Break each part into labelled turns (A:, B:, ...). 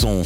A: son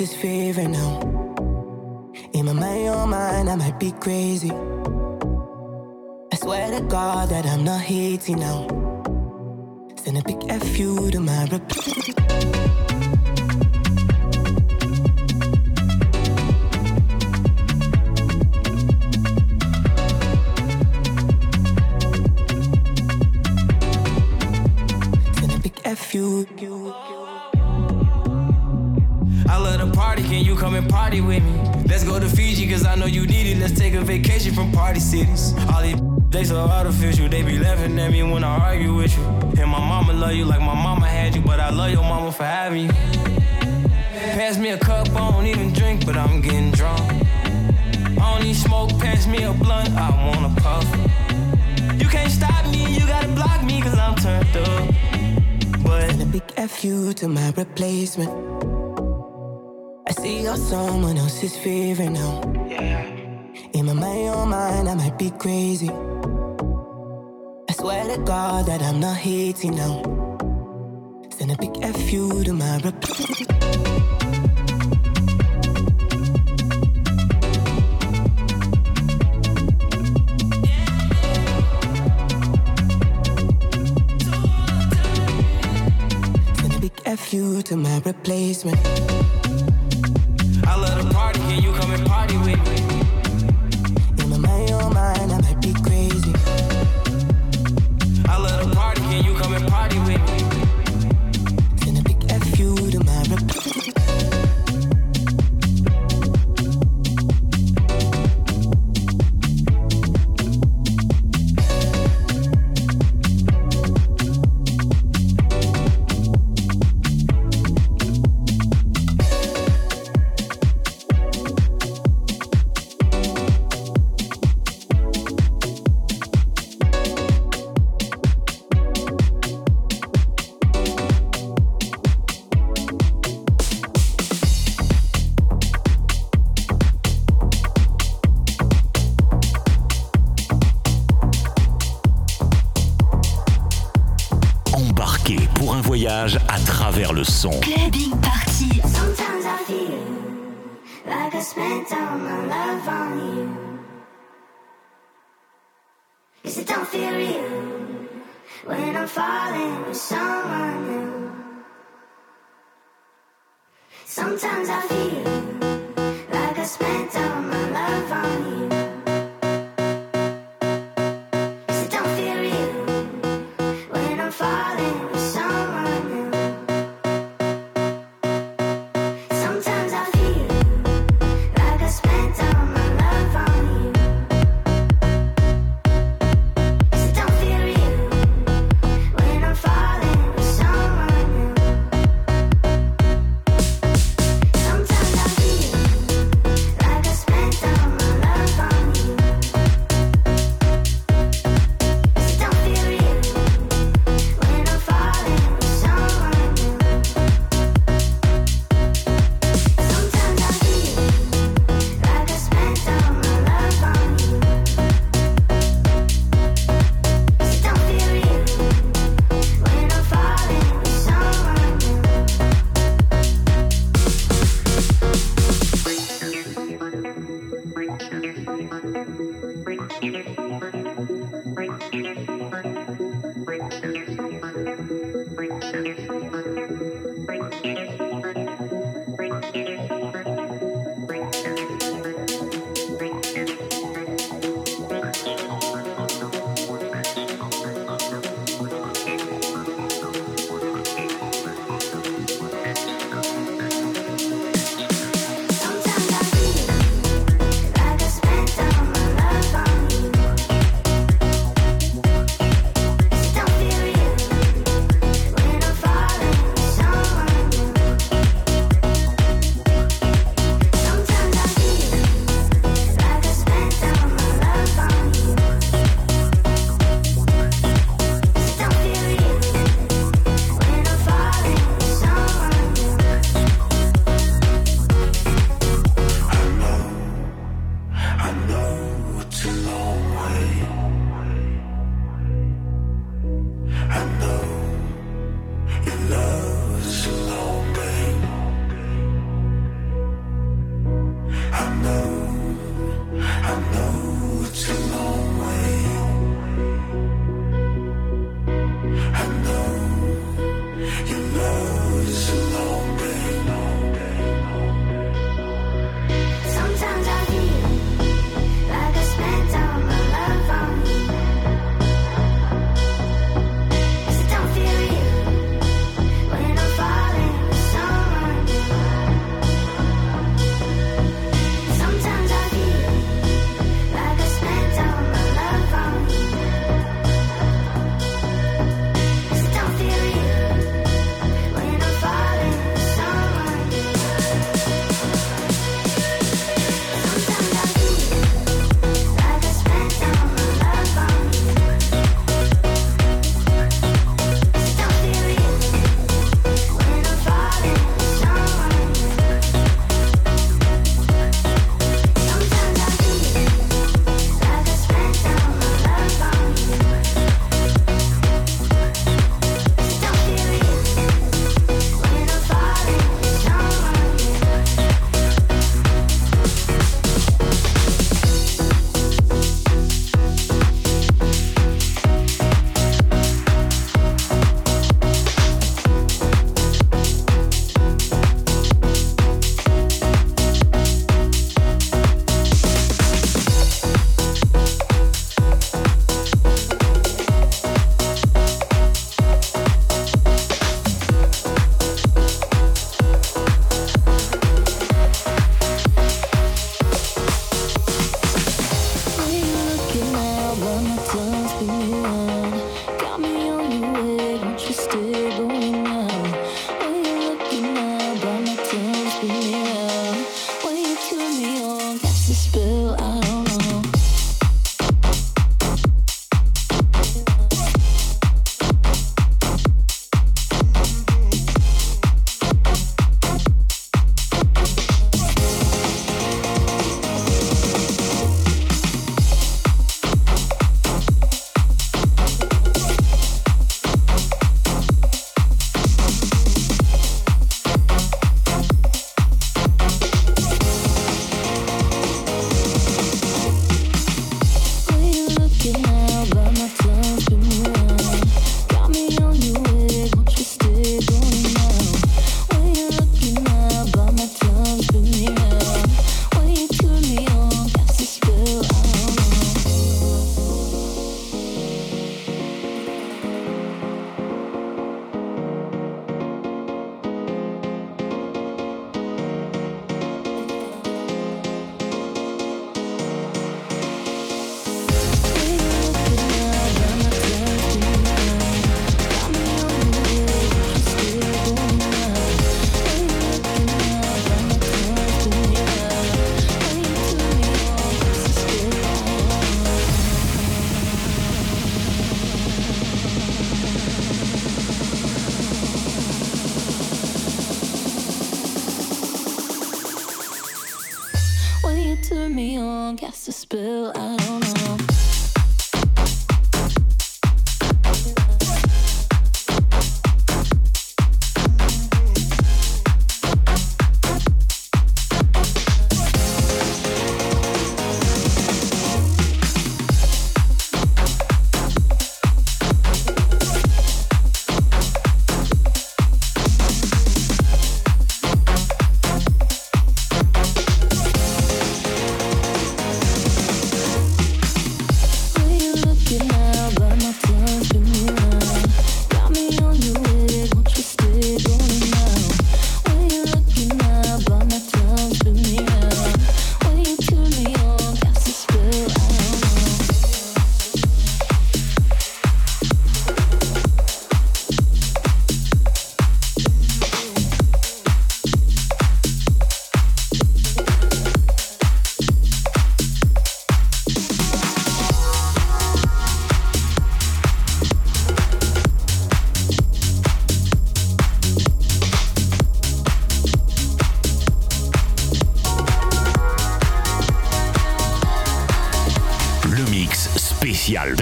B: his favorite now. In my mind, your mind, I might be crazy. I swear to God that I'm not hating now.
C: With me? Let's go to Fiji, cause I know you need it. Let's take a vacation from party cities. All these they so artificial, they be laughing at me when I argue with you. And my mama love you like my mama had you, but I love your mama for having you. Pass me a cup, I don't even drink, but I'm getting drunk. I don't need smoke, pass me a blunt, I wanna puff. You can't stop me, you gotta block me, cause I'm turned up. But
B: And a big fu to my replacement. I see you're someone else's favorite now. In my mind, your mind, I might be crazy. I swear to God that I'm not hating now. Send a big fu to my a big fu to my replacement.
C: Party
D: falling with someone new. Sometimes I feel like I spent all my love on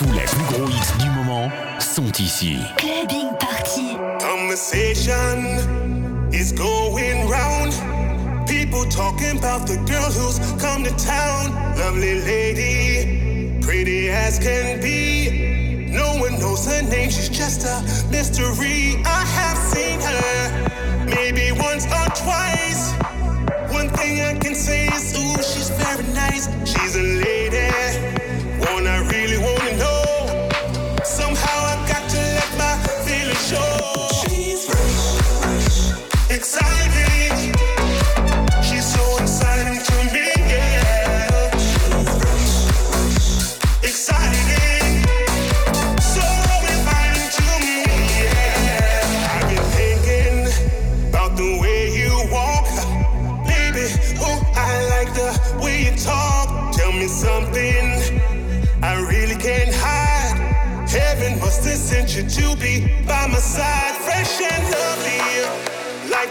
A: Tous les plus gros hits du moment sont ici.
E: Clubbing Party.
F: Conversation is going round. People talking about the girl who's come to town. Lovely lady, pretty as can be. No one knows her name, she's just a mystery. I have seen her maybe once or twice. One thing I can say is, ooh, she's very nice. She's a lady.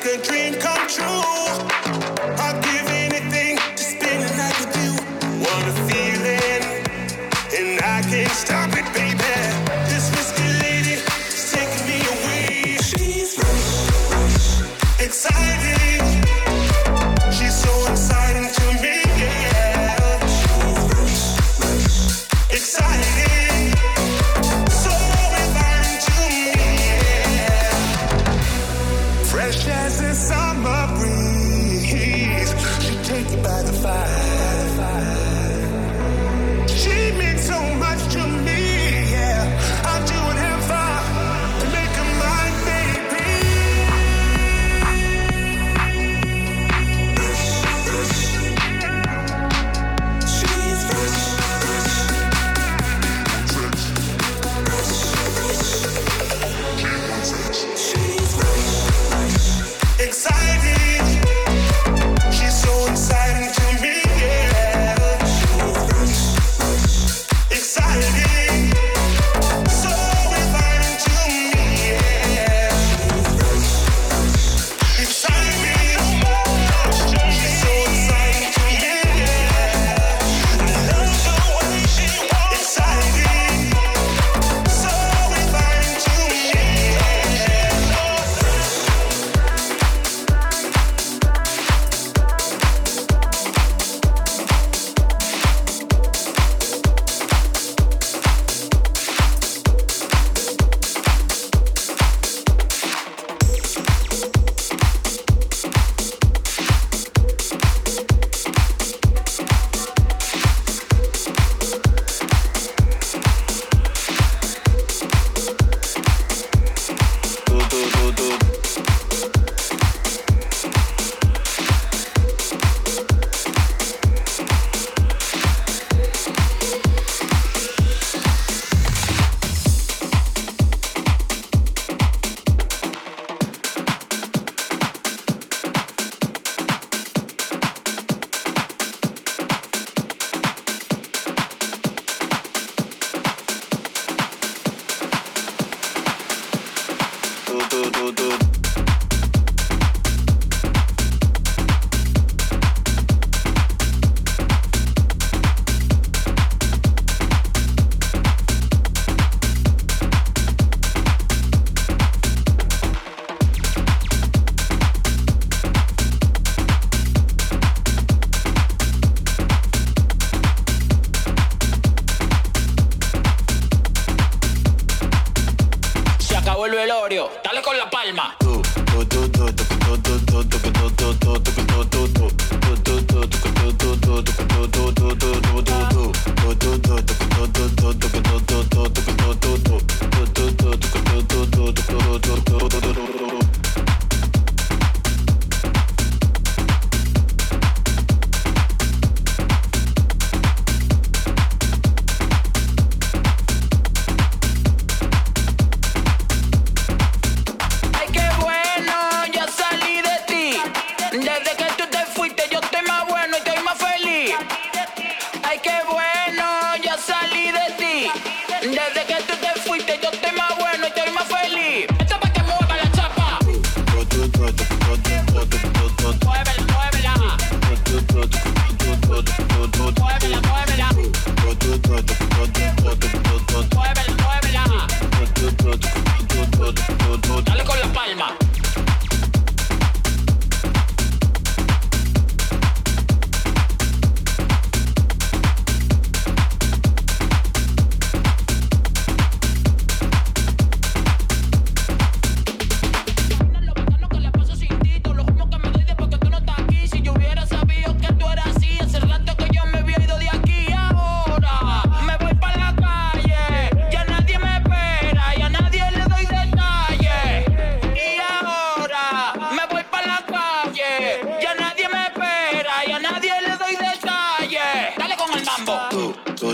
F: the dream come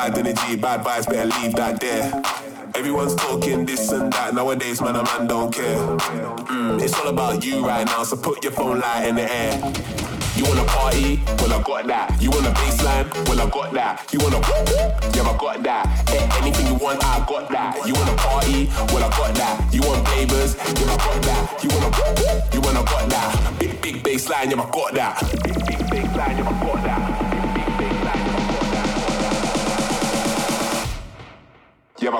G: bad energy, bad vibes. Better leave that there. Everyone's talking this and that nowadays, man. A man don't care. Mm, it's all about you right now, so put your phone light in the air. You wanna party? Well, I got that. You want a baseline? Well, I got that. You wanna Yeah, I got that. A- anything you want, I got that. You wanna party? Well, I got that. You want flavors? Yeah, I got that. You wanna You wanna got that. Big, big baseline, yeah, I got that. Big, big baseline, yeah, I got that. A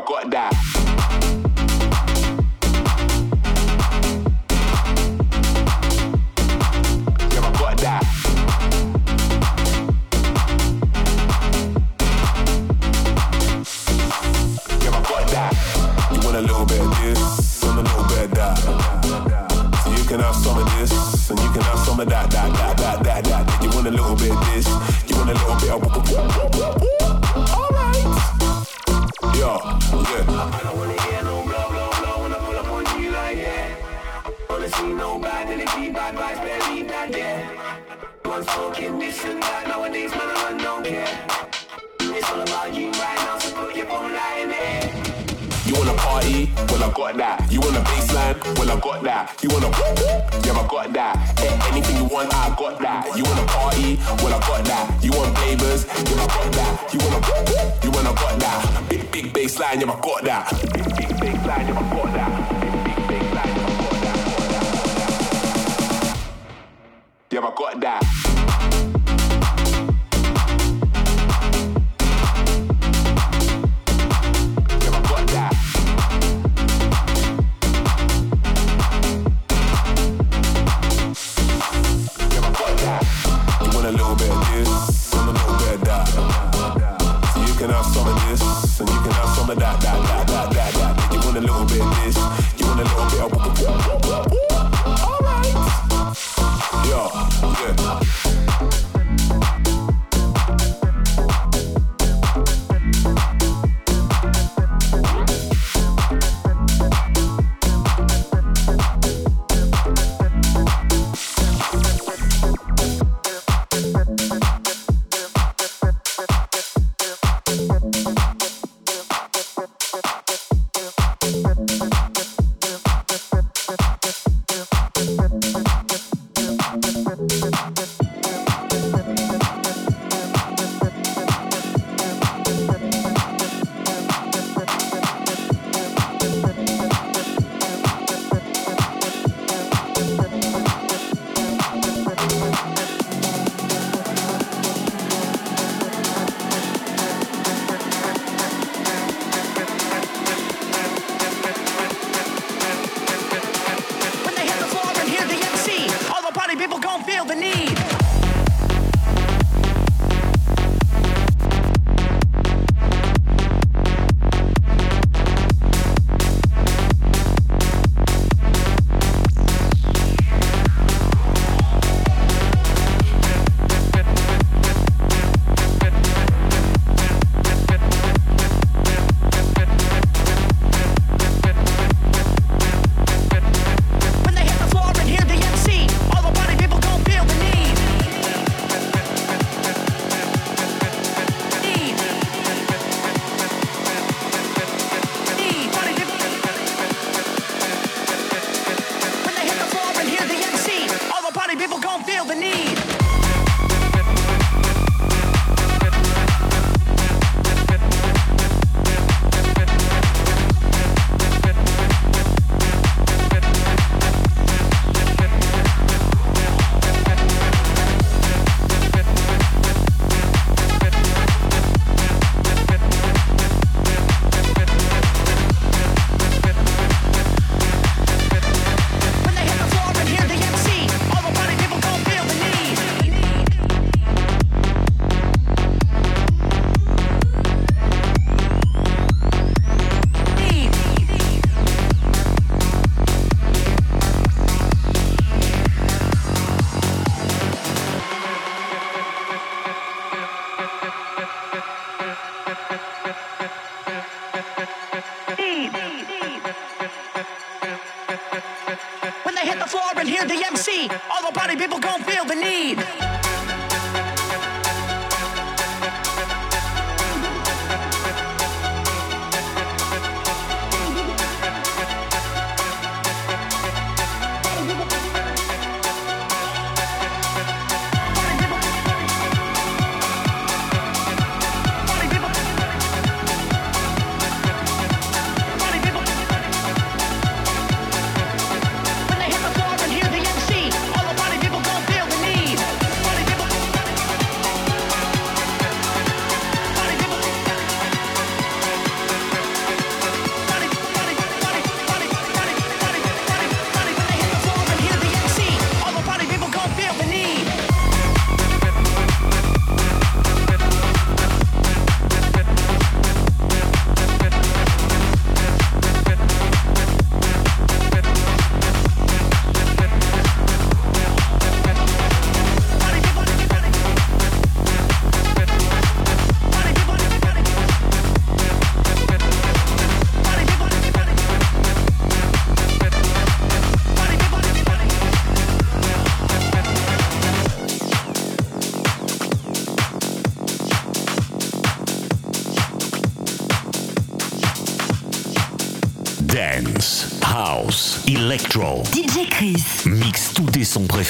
G: little bit that you can have some of this and you can have some of that, that, that, that, that, that. You want a little bit of this, you want a little bit of. You wanna party? Well, I got that. You want a baseline? Well, I got that. You wanna Yeah, I got that. Anything you want, I got that. You wanna party? Well, I got that. You want flavors? Yeah, I got that. You wanna You wanna got that. Big, big baseline, yeah, I got that. Big, big baseline, yeah, I got that. Big, big baseline, yeah, I got that. Yeah, I got that.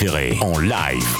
H: en live.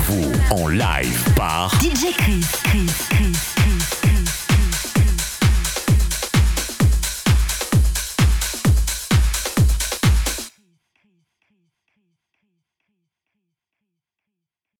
I: Vous en live par
J: DJ Chris.